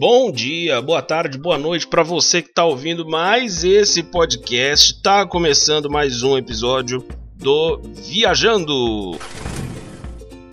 Bom dia, boa tarde, boa noite para você que está ouvindo mais esse podcast. Está começando mais um episódio do Viajando.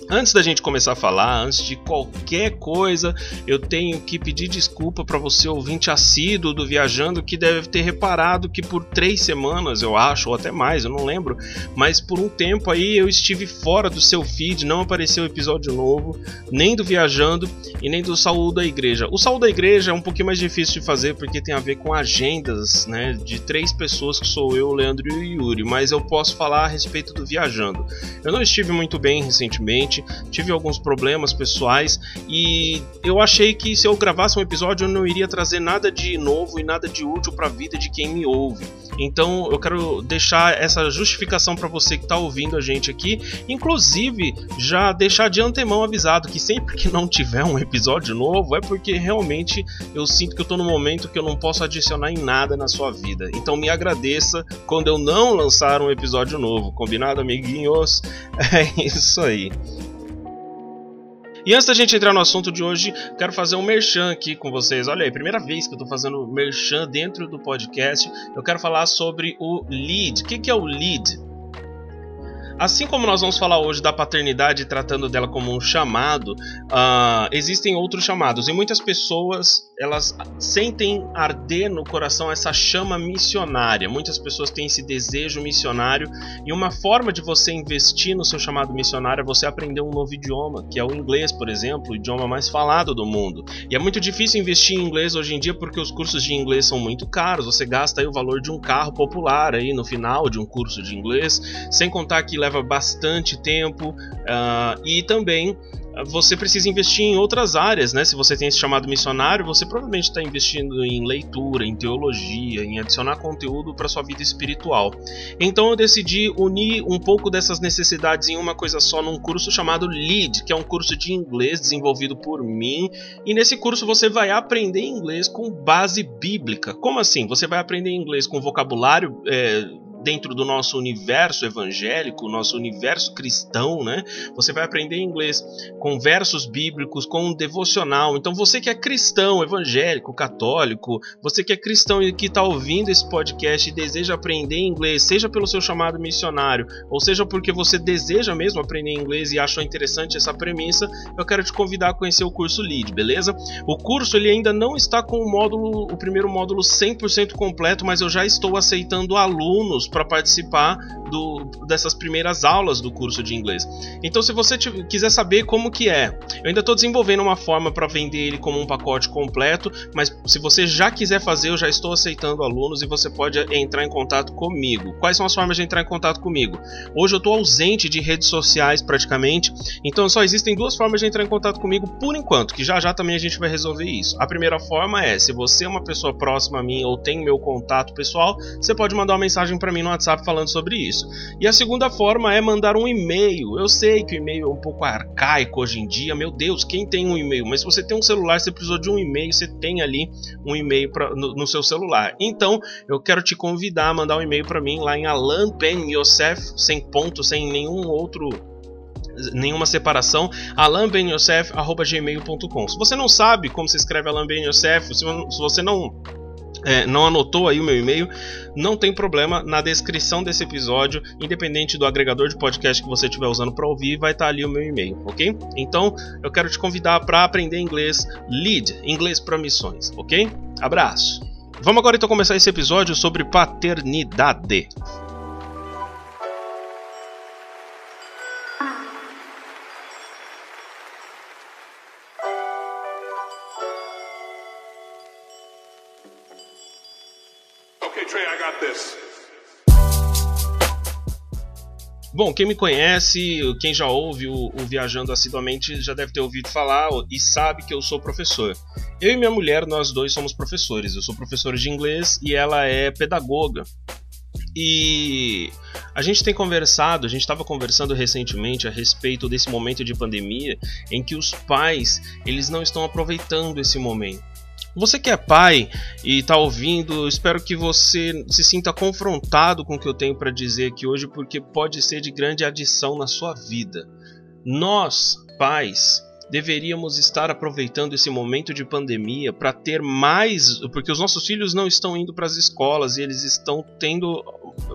Antes da gente começar a falar, antes de qualquer coisa, eu tenho que pedir desculpa para você ouvinte assíduo do Viajando que deve ter reparado que por três semanas, eu acho, ou até mais, eu não lembro, mas por um tempo aí eu estive fora do seu feed, não apareceu episódio novo, nem do Viajando e nem do Saúde da Igreja. O Saúde da Igreja é um pouquinho mais difícil de fazer porque tem a ver com agendas, né, de três pessoas que sou eu, Leandro e Yuri, mas eu posso falar a respeito do Viajando. Eu não estive muito bem recentemente tive alguns problemas pessoais e eu achei que se eu gravasse um episódio eu não iria trazer nada de novo e nada de útil para a vida de quem me ouve. Então eu quero deixar essa justificação para você que está ouvindo a gente aqui, inclusive já deixar de antemão avisado que sempre que não tiver um episódio novo é porque realmente eu sinto que eu estou no momento que eu não posso adicionar em nada na sua vida. Então me agradeça quando eu não lançar um episódio novo, combinado, amiguinhos? É isso aí. E antes da gente entrar no assunto de hoje, quero fazer um merchan aqui com vocês. Olha aí, primeira vez que eu estou fazendo merchan dentro do podcast. Eu quero falar sobre o lead. O que é o lead? Assim como nós vamos falar hoje da paternidade, tratando dela como um chamado, uh, existem outros chamados. E muitas pessoas elas sentem arder no coração essa chama missionária. Muitas pessoas têm esse desejo missionário. E uma forma de você investir no seu chamado missionário é você aprender um novo idioma, que é o inglês, por exemplo, o idioma mais falado do mundo. E é muito difícil investir em inglês hoje em dia porque os cursos de inglês são muito caros. Você gasta aí o valor de um carro popular aí no final de um curso de inglês, sem contar que leva bastante tempo uh, e também você precisa investir em outras áreas, né? Se você tem esse chamado missionário, você provavelmente está investindo em leitura, em teologia, em adicionar conteúdo para sua vida espiritual. Então eu decidi unir um pouco dessas necessidades em uma coisa só num curso chamado Lead, que é um curso de inglês desenvolvido por mim. E nesse curso você vai aprender inglês com base bíblica. Como assim? Você vai aprender inglês com vocabulário é, dentro do nosso universo evangélico, nosso universo cristão, né? Você vai aprender inglês com versos bíblicos, com um devocional. Então você que é cristão, evangélico, católico, você que é cristão e que está ouvindo esse podcast e deseja aprender inglês, seja pelo seu chamado missionário, ou seja porque você deseja mesmo aprender inglês e achou interessante essa premissa, eu quero te convidar a conhecer o curso Lead, beleza? O curso ele ainda não está com o módulo, o primeiro módulo 100% completo, mas eu já estou aceitando alunos para participar do, dessas primeiras aulas do curso de inglês. Então, se você quiser saber como que é, eu ainda estou desenvolvendo uma forma para vender ele como um pacote completo, mas se você já quiser fazer, eu já estou aceitando alunos e você pode entrar em contato comigo. Quais são as formas de entrar em contato comigo? Hoje eu estou ausente de redes sociais praticamente, então só existem duas formas de entrar em contato comigo por enquanto, que já já também a gente vai resolver isso. A primeira forma é, se você é uma pessoa próxima a mim ou tem meu contato pessoal, você pode mandar uma mensagem para mim no WhatsApp falando sobre isso. E a segunda forma é mandar um e-mail. Eu sei que o e-mail é um pouco arcaico hoje em dia, meu Deus, quem tem um e-mail? Mas se você tem um celular, você precisou de um e-mail, você tem ali um e-mail pra, no, no, seu celular. Então, eu quero te convidar a mandar um e-mail para mim lá em Alan Ben Yosef, sem ponto, sem nenhum outro nenhuma separação, alanbenyosef.gmail.com. Se você não sabe como se escreve Alan Ben Yosef, se você não é, não anotou aí o meu e-mail, não tem problema. Na descrição desse episódio, independente do agregador de podcast que você estiver usando para ouvir, vai estar tá ali o meu e-mail, ok? Então, eu quero te convidar para aprender inglês Lead, inglês para missões, ok? Abraço! Vamos agora então começar esse episódio sobre paternidade. Bom, quem me conhece, quem já ouve o, o, Viajando assiduamente já deve ter ouvido falar e sabe que eu sou professor. Eu e minha mulher, nós dois somos professores. Eu sou professor de inglês e ela é pedagoga. E a gente tem conversado, a gente estava conversando recentemente a respeito desse momento de pandemia em que os pais eles não estão aproveitando esse momento. Você que é pai e está ouvindo, espero que você se sinta confrontado com o que eu tenho para dizer aqui hoje, porque pode ser de grande adição na sua vida. Nós, pais, deveríamos estar aproveitando esse momento de pandemia para ter mais, porque os nossos filhos não estão indo para as escolas e eles estão tendo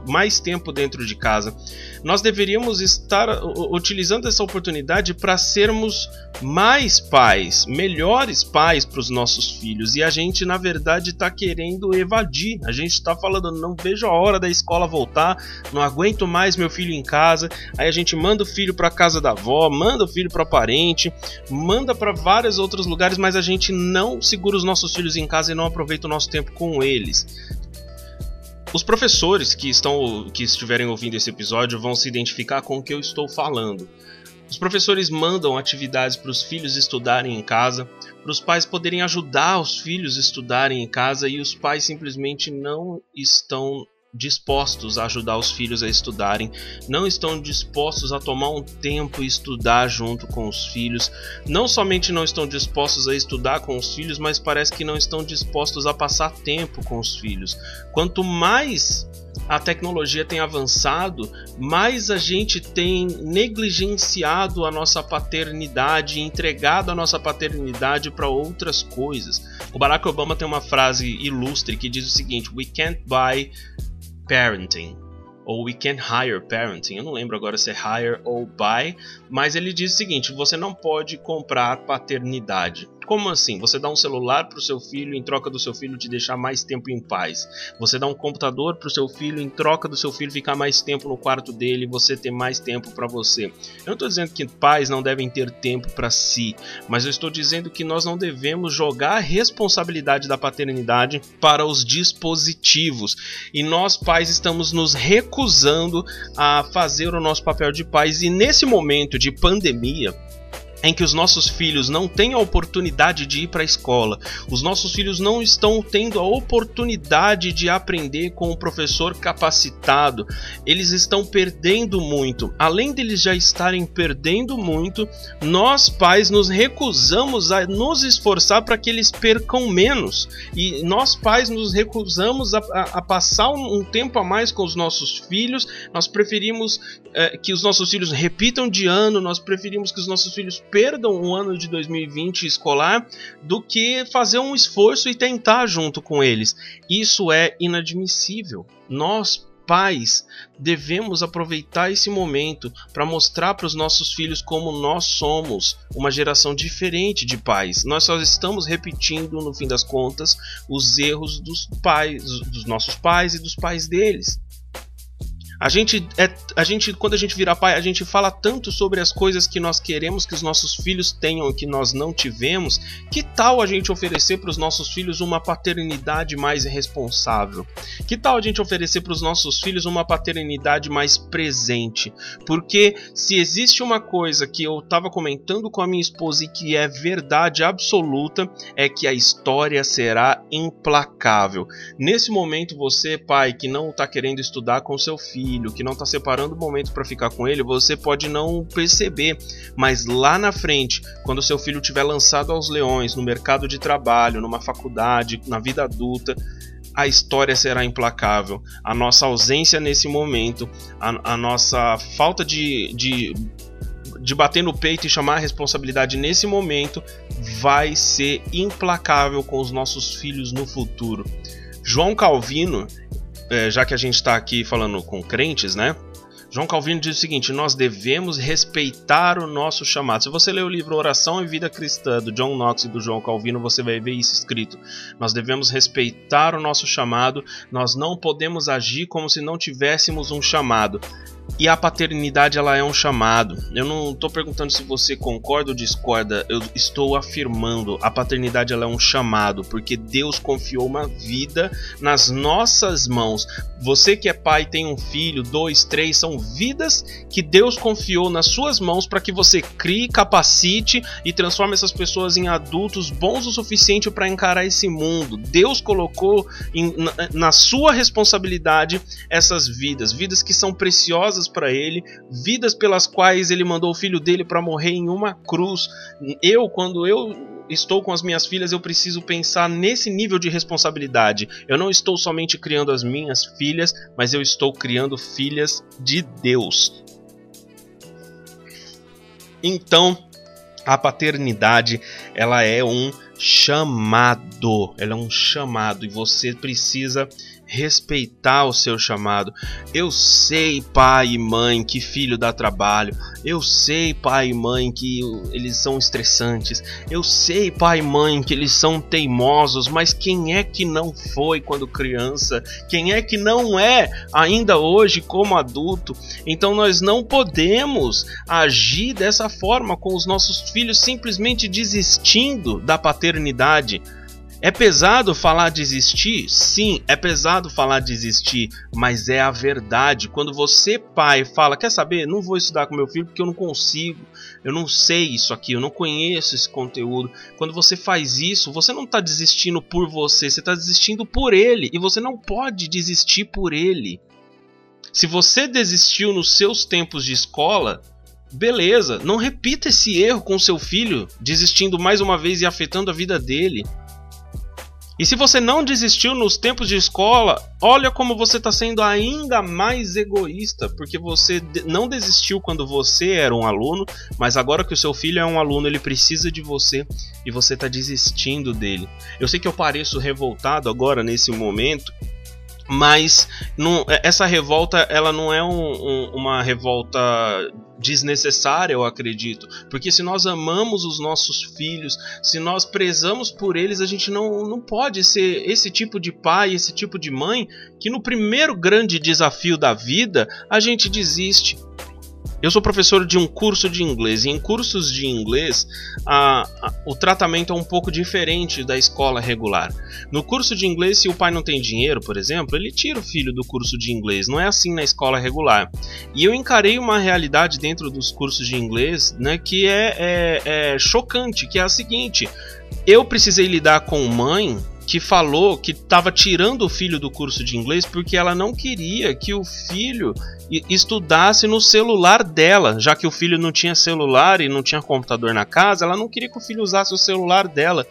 mais tempo dentro de casa. Nós deveríamos estar utilizando essa oportunidade para sermos mais pais, melhores pais para os nossos filhos. E a gente, na verdade, está querendo evadir. A gente está falando, não vejo a hora da escola voltar, não aguento mais meu filho em casa. Aí a gente manda o filho para casa da avó, manda o filho para parente, manda para vários outros lugares, mas a gente não segura os nossos filhos em casa e não aproveita o nosso tempo com eles. Os professores que estão que estiverem ouvindo esse episódio vão se identificar com o que eu estou falando. Os professores mandam atividades para os filhos estudarem em casa, para os pais poderem ajudar os filhos estudarem em casa e os pais simplesmente não estão dispostos a ajudar os filhos a estudarem, não estão dispostos a tomar um tempo e estudar junto com os filhos, não somente não estão dispostos a estudar com os filhos, mas parece que não estão dispostos a passar tempo com os filhos. Quanto mais a tecnologia tem avançado, mais a gente tem negligenciado a nossa paternidade, entregado a nossa paternidade para outras coisas. O Barack Obama tem uma frase ilustre que diz o seguinte: We can't buy parenting ou we can hire parenting. Eu não lembro agora se é hire ou buy, mas ele diz o seguinte: você não pode comprar paternidade. Como assim? Você dá um celular para o seu filho em troca do seu filho te deixar mais tempo em paz. Você dá um computador para o seu filho em troca do seu filho ficar mais tempo no quarto dele e você ter mais tempo para você. Eu não estou dizendo que pais não devem ter tempo para si, mas eu estou dizendo que nós não devemos jogar a responsabilidade da paternidade para os dispositivos. E nós, pais, estamos nos recusando a fazer o nosso papel de pais. E nesse momento de pandemia, em que os nossos filhos não têm a oportunidade de ir para a escola, os nossos filhos não estão tendo a oportunidade de aprender com um professor capacitado, eles estão perdendo muito. Além deles já estarem perdendo muito, nós pais nos recusamos a nos esforçar para que eles percam menos. E nós pais nos recusamos a, a, a passar um, um, tempo a mais com os nossos filhos, nós preferimos é, que os nossos filhos repitam de ano, nós preferimos que os nossos filhos perdam o ano de 2020 escolar do que fazer um esforço e tentar junto com eles. Isso é inadmissível. Nós, pais, devemos aproveitar esse momento para mostrar para os nossos filhos como nós somos uma geração diferente de pais. Nós só estamos repetindo, no fim das contas, os erros dos pais, dos nossos pais e dos pais deles. A gente, é, a gente, quando a gente vira pai, a gente fala tanto sobre as coisas que nós queremos que os nossos filhos tenham e que nós não tivemos. Que tal a gente oferecer para os nossos filhos uma paternidade mais responsável? Que tal a gente oferecer para os nossos filhos uma paternidade mais presente? Porque se existe uma coisa que eu estava comentando com a minha esposa e que é verdade absoluta, é que a história será implacável. Nesse momento, você, pai, que não está querendo estudar com seu filho, filho, que não está separando o momento para ficar com ele, você pode não perceber, mas lá na frente, quando seu filho tiver lançado aos leões no mercado de trabalho, numa faculdade, na vida adulta, a história será implacável. A nossa ausência nesse momento, a, a nossa falta de, de, de bater no peito e chamar a responsabilidade nesse momento vai ser implacável com os nossos filhos no futuro. João Calvino é, já que a gente está aqui falando com crentes, né? João Calvino diz o seguinte: nós devemos respeitar o nosso chamado. Se você ler o livro Oração e Vida Cristã do John Knox e do João Calvino, você vai ver isso escrito. Nós devemos respeitar o nosso chamado, nós não podemos agir como se não tivéssemos um chamado. E a paternidade ela é um chamado. Eu não estou perguntando se você concorda ou discorda. Eu estou afirmando a paternidade ela é um chamado, porque Deus confiou uma vida nas nossas mãos. Você que é pai tem um filho, dois, três, são vidas que Deus confiou nas suas mãos para que você crie, capacite e transforme essas pessoas em adultos bons o suficiente para encarar esse mundo. Deus colocou em, na, na sua responsabilidade essas vidas, vidas que são preciosas para ele, vidas pelas quais ele mandou o filho dele para morrer em uma cruz. Eu, quando eu estou com as minhas filhas, eu preciso pensar nesse nível de responsabilidade. Eu não estou somente criando as minhas filhas, mas eu estou criando filhas de Deus. Então, A paternidade, ela é um chamado, ela é um chamado e você precisa respeitar o seu chamado. Eu sei, pai e mãe, que filho dá trabalho. Eu sei, pai e mãe, que eles são estressantes. Eu sei, pai e mãe, que eles são teimosos, mas quem é que não foi quando criança? Quem é que não é ainda hoje como adulto? Então nós não podemos agir dessa forma com os nossos filhos simplesmente desistindo da paternidade é pesado falar desistir? Sim, é pesado falar desistir, mas é a verdade. Quando você, pai, fala: Quer saber? Não vou estudar com meu filho porque eu não consigo, eu não sei isso aqui, eu não conheço esse conteúdo. Quando você faz isso, você não está desistindo por você, você está desistindo por ele e você não pode desistir por ele. Se você desistiu nos seus tempos de escola, beleza, não repita esse erro com seu filho, desistindo mais uma vez e afetando a vida dele. E se você não desistiu nos tempos de escola, olha como você está sendo ainda mais egoísta, porque você não desistiu quando você era um aluno, mas agora que o seu filho é um aluno, ele precisa de você e você está desistindo dele. Eu sei que eu pareço revoltado agora nesse momento, mas não, é, essa revolta ela não é um, um, uma revolta desnecessária, eu acredito, porque se nós amamos os nossos filhos, se nós prezamos por eles, a gente não, não pode ser esse tipo de pai, esse tipo de mãe que no primeiro grande desafio da vida a gente desiste. Eu sou professor de um curso de inglês e em cursos de inglês a, a, o tratamento é um pouco diferente da escola regular. No curso de inglês, se o pai não tem dinheiro, por exemplo, ele tira o filho do curso de inglês. Não é assim na escola regular. E eu encarei uma realidade dentro dos cursos de inglês né, que é, é, é chocante, que é a seguinte. Eu precisei lidar com mãe que falou que estava tirando o filho do curso de inglês porque ela não queria que o filho estudasse no celular dela, já que o filho não tinha celular e não tinha computador na casa, ela não queria que o filho usasse o celular dela.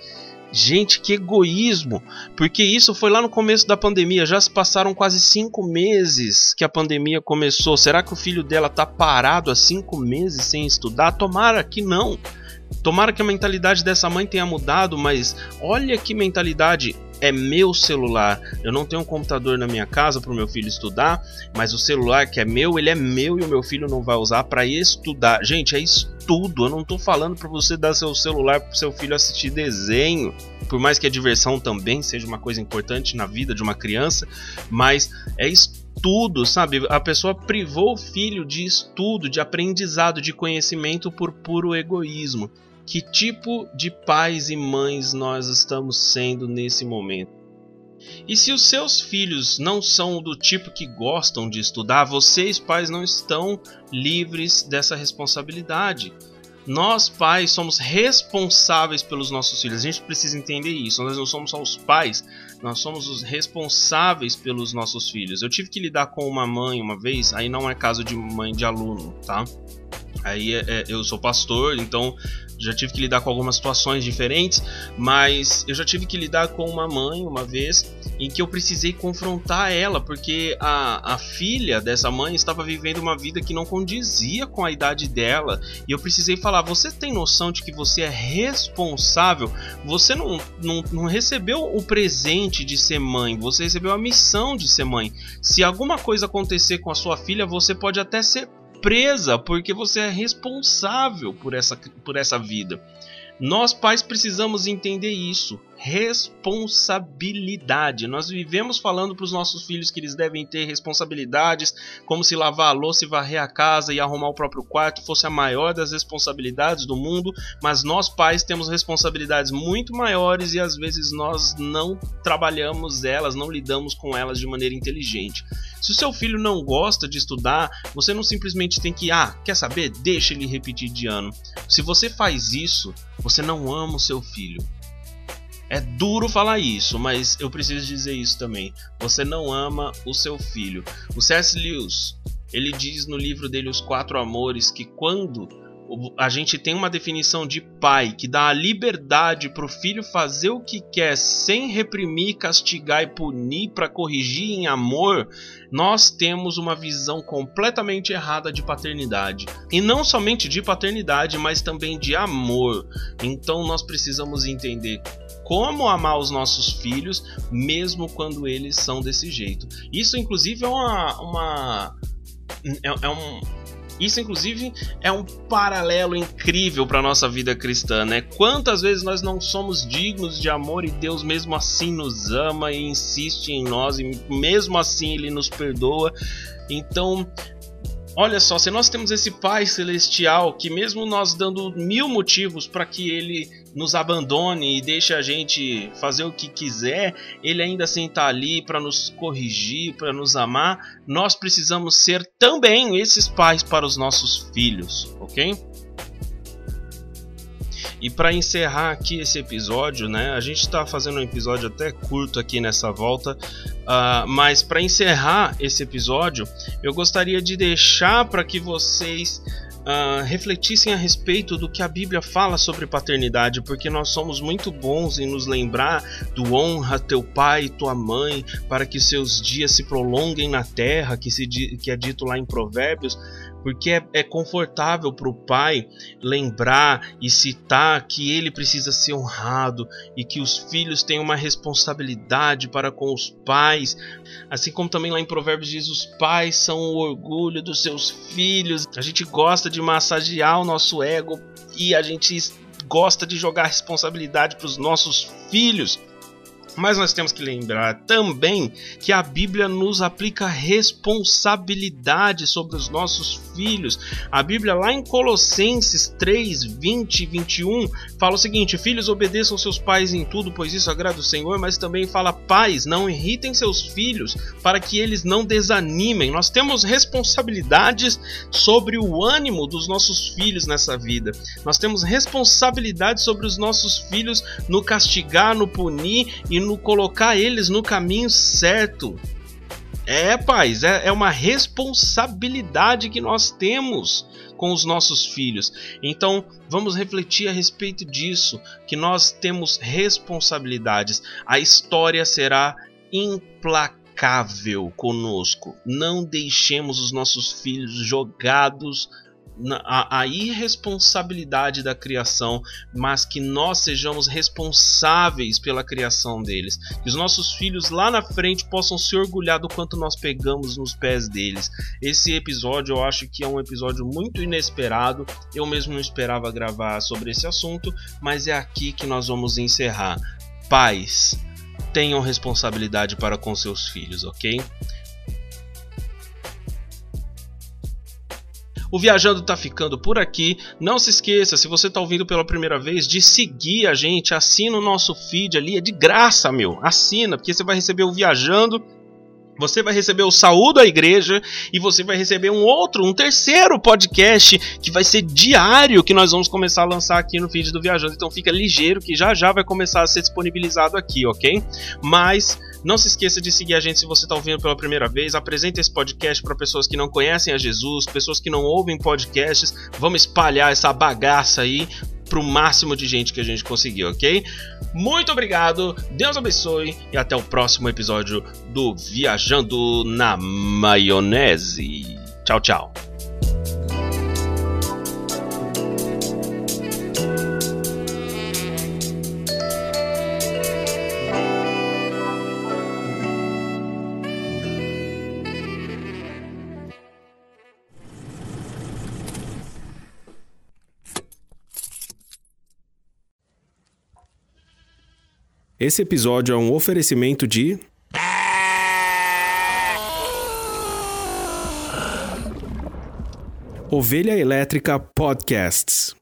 Gente, que egoísmo! Porque isso foi lá no começo da pandemia. Já se passaram quase cinco meses que a pandemia começou. Será que o filho dela tá parado há cinco meses sem estudar? Tomara que não. Tomara que a mentalidade dessa mãe tenha mudado, mas olha que mentalidade é meu celular. Eu não tenho um computador na minha casa para o meu filho estudar, mas o celular que é meu, ele é meu e o meu filho não vai usar para estudar. Gente, é estudo. Eu não estou falando para você dar seu celular para seu filho assistir desenho. Por mais que a diversão também seja uma coisa importante na vida de uma criança, mas é estudo, sabe? A pessoa privou o filho de estudo, de aprendizado, de conhecimento por puro egoísmo que tipo de pais e mães nós estamos sendo nesse momento. E se os seus filhos não são do tipo que gostam de estudar, vocês, pais, não estão livres dessa responsabilidade. Nós, pais, somos responsáveis pelos nossos filhos. A gente precisa entender isso. Nós não somos só os pais, nós somos os responsáveis pelos nossos filhos. Eu tive que lidar com uma mãe uma vez, aí não é caso de mãe de aluno, tá? Aí é, é eu sou pastor, então já tive que lidar com algumas situações diferentes, mas eu já tive que lidar com uma mãe uma vez em que eu precisei confrontar ela, porque a, a filha dessa mãe estava vivendo uma vida que não condizia com a idade dela, e eu precisei falar: você tem noção de que você é responsável? Você não, não, não recebeu o presente de ser mãe, você recebeu a missão de ser mãe. Se alguma coisa acontecer com a sua filha, você pode até ser presa porque você é responsável por essa, por essa vida. Nós pais precisamos entender isso responsabilidade. Nós vivemos falando para os nossos filhos que eles devem ter responsabilidades, como se lavar a louça e varrer a casa e arrumar o próprio quarto fosse a maior das responsabilidades do mundo, mas nós pais temos responsabilidades muito maiores e às vezes nós não trabalhamos elas, não lidamos com elas de maneira inteligente. Se o seu filho não gosta de estudar, você não simplesmente tem que, ah, quer saber? Deixa ele repetir de ano. Se você faz isso, você não ama o seu filho. É duro falar isso, mas eu preciso dizer isso também. Você não ama o seu filho. O C.S. Lewis, ele diz no livro dele Os Quatro Amores que quando a gente tem uma definição de pai que dá a liberdade para o filho fazer o que quer sem reprimir, castigar e punir para corrigir em amor, nós temos uma visão completamente errada de paternidade. E não somente de paternidade, mas também de amor. Então nós precisamos entender como amar os nossos filhos, mesmo quando eles são desse jeito. Isso, inclusive, é uma. uma é, é um, isso, inclusive, é um paralelo incrível para nossa vida cristã, né? Quantas vezes nós não somos dignos de amor e Deus mesmo assim nos ama e insiste em nós e mesmo assim ele nos perdoa. Então, Olha só, se nós temos esse Pai Celestial que, mesmo nós dando mil motivos para que ele nos abandone e deixe a gente fazer o que quiser, ele ainda assim está ali para nos corrigir, para nos amar. Nós precisamos ser também esses pais para os nossos filhos, ok? E para encerrar aqui esse episódio, né? A gente está fazendo um episódio até curto aqui nessa volta, uh, mas para encerrar esse episódio, eu gostaria de deixar para que vocês Uh, refletissem a respeito do que a Bíblia fala sobre paternidade, porque nós somos muito bons em nos lembrar do honra teu pai e tua mãe, para que seus dias se prolonguem na terra, que, se, que é dito lá em Provérbios porque é, é confortável para o pai lembrar e citar que ele precisa ser honrado e que os filhos têm uma responsabilidade para com os pais, assim como também lá em Provérbios diz: os pais são o orgulho dos seus filhos. A gente gosta de massagear o nosso ego e a gente gosta de jogar responsabilidade para os nossos filhos. Mas nós temos que lembrar também que a Bíblia nos aplica responsabilidade sobre os nossos filhos. A Bíblia, lá em Colossenses 3, 20 e 21, fala o seguinte: Filhos, obedeçam seus pais em tudo, pois isso agrada o Senhor. Mas também fala: Pais, não irritem seus filhos, para que eles não desanimem. Nós temos responsabilidades sobre o ânimo dos nossos filhos nessa vida. Nós temos responsabilidade sobre os nossos filhos no castigar, no punir e no colocar eles no caminho certo. É, paz, é, é uma responsabilidade que nós temos com os nossos filhos. Então, vamos refletir a respeito disso, que nós temos responsabilidades. A história será implacável conosco. Não deixemos os nossos filhos jogados a, a, irresponsabilidade da criação, mas que nós sejamos responsáveis pela criação deles. Que os nossos filhos lá na frente possam se orgulhar do quanto nós pegamos nos pés deles. Esse episódio eu acho que é um episódio muito inesperado. Eu mesmo não esperava gravar sobre esse assunto, mas é aqui que nós vamos encerrar. Pais, tenham responsabilidade para com seus filhos, ok? O Viajando tá ficando por aqui. Não se esqueça, se você tá ouvindo pela primeira vez, de seguir a gente. Assina o nosso feed ali, é de graça, meu. Assina, porque você vai receber o Viajando você vai receber o Saúdo à Igreja e você vai receber um outro, um terceiro podcast que vai ser diário que nós vamos começar a lançar aqui no feed do Viajando. Então fica ligeiro que já já vai começar a ser disponibilizado aqui, ok? Mas não se esqueça de seguir a gente se você está ouvindo pela primeira vez. Apresente esse podcast para pessoas que não conhecem a Jesus, pessoas que não ouvem podcasts. Vamos espalhar essa bagaça aí para o máximo de gente que a gente conseguiu, ok? Muito obrigado, Deus abençoe e até o próximo episódio do Viajando na Maionese. Tchau, tchau. Esse episódio é um oferecimento de. Ovelha Elétrica Podcasts.